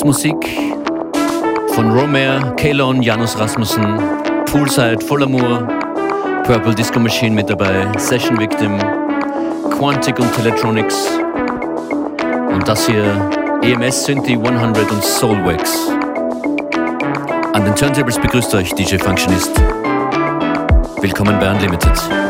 Ist Musik von Romer, Kalon, Janus Rasmussen, Poolside, Voll Amour, Purple Disco Machine mit dabei, Session Victim, Quantic und Teletronics und das hier EMS Synthi 100 und Soulwax. An den Turntables begrüßt euch DJ Functionist. Willkommen bei Unlimited.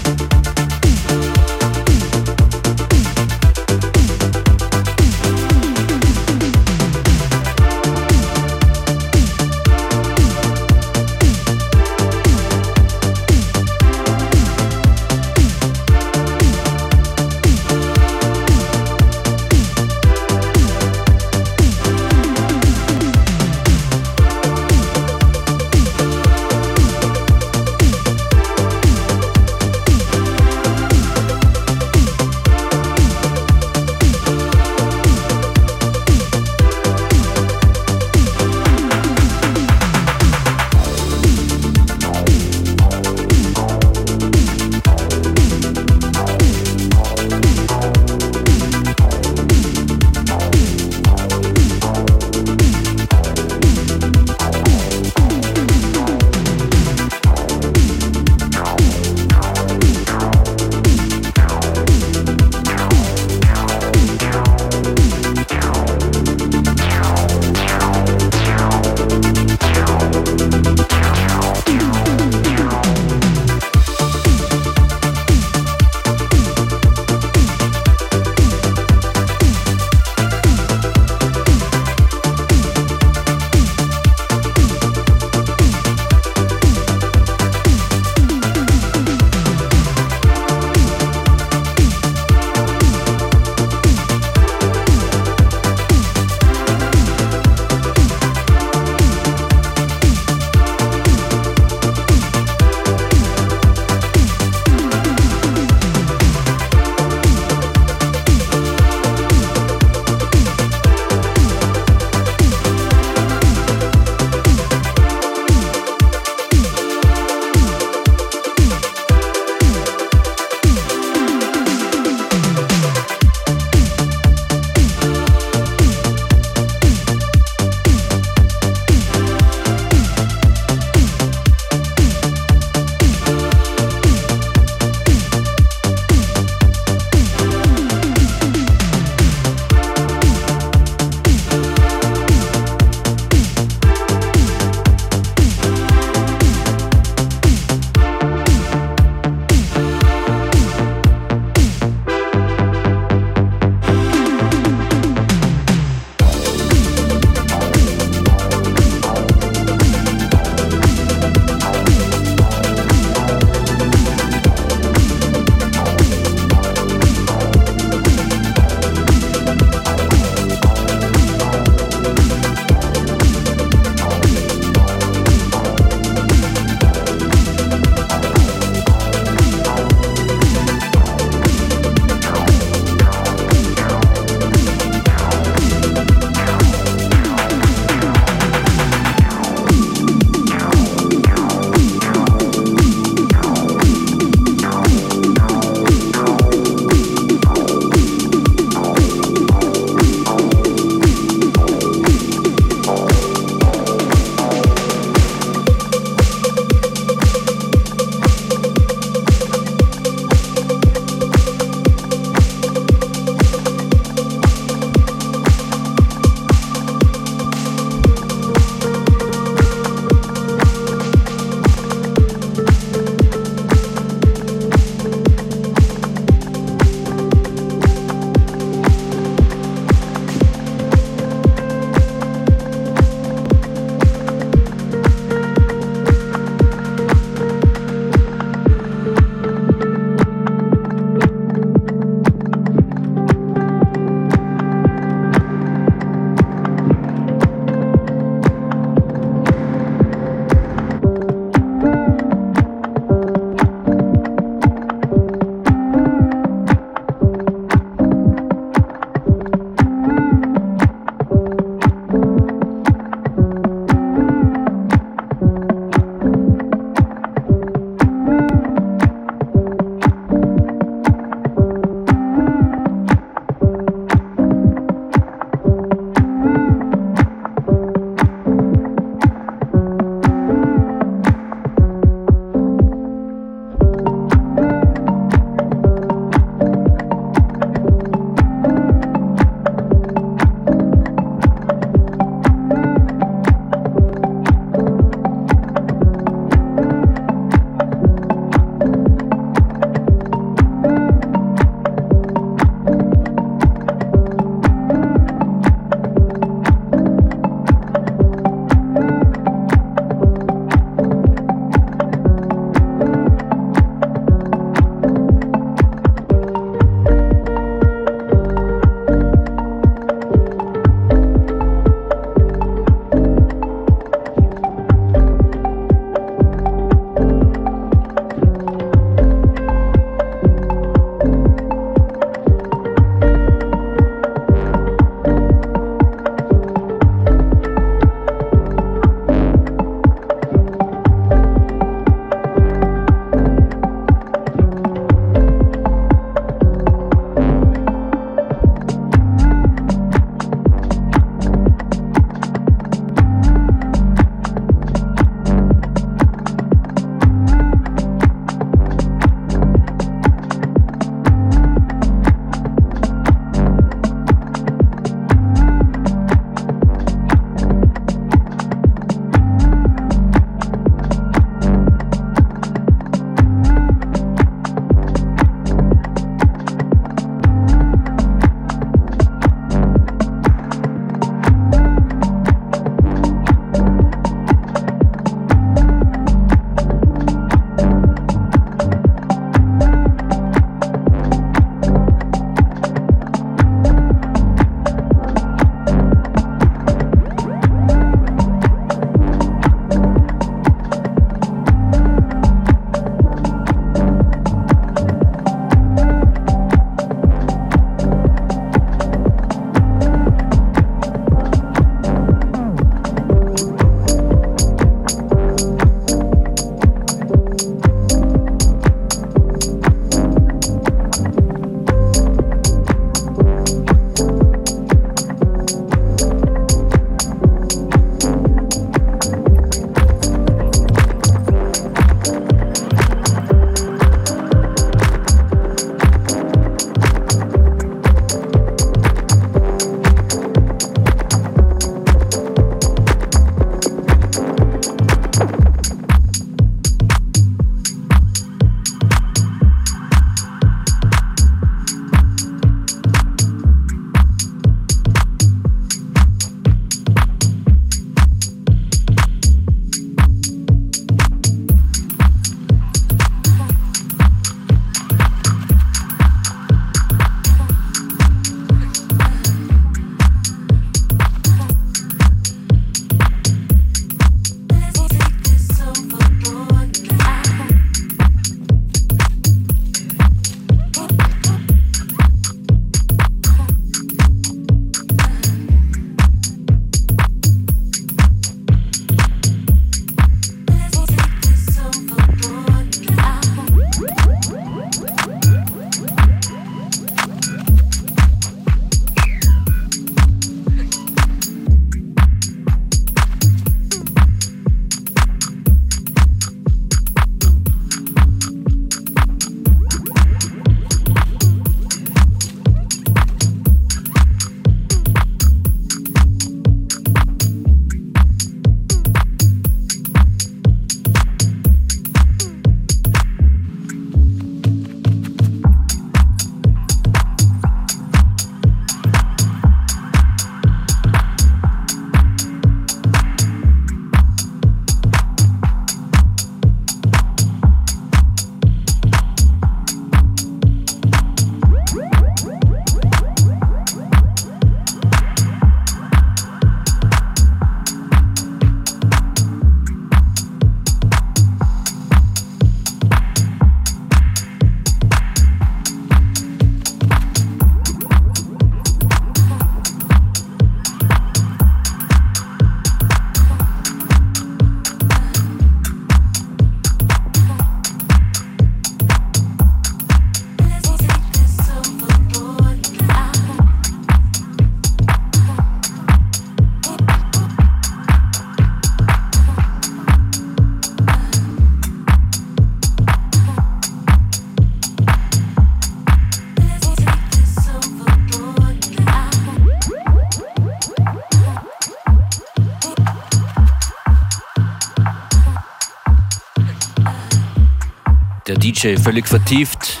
Der DJ völlig vertieft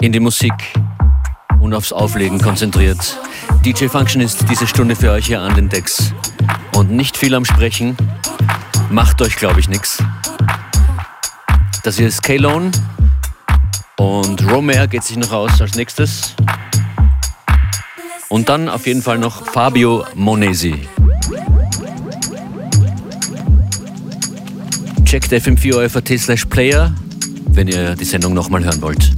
in die Musik und aufs Auflegen konzentriert. DJ Function ist diese Stunde für euch hier an den Decks. Und nicht viel am Sprechen. Macht euch, glaube ich, nichts. Das hier ist K-Lone. Und Romer geht sich noch aus als nächstes. Und dann auf jeden Fall noch Fabio Monesi. Checkt fm4 slash player, wenn ihr die Sendung nochmal hören wollt.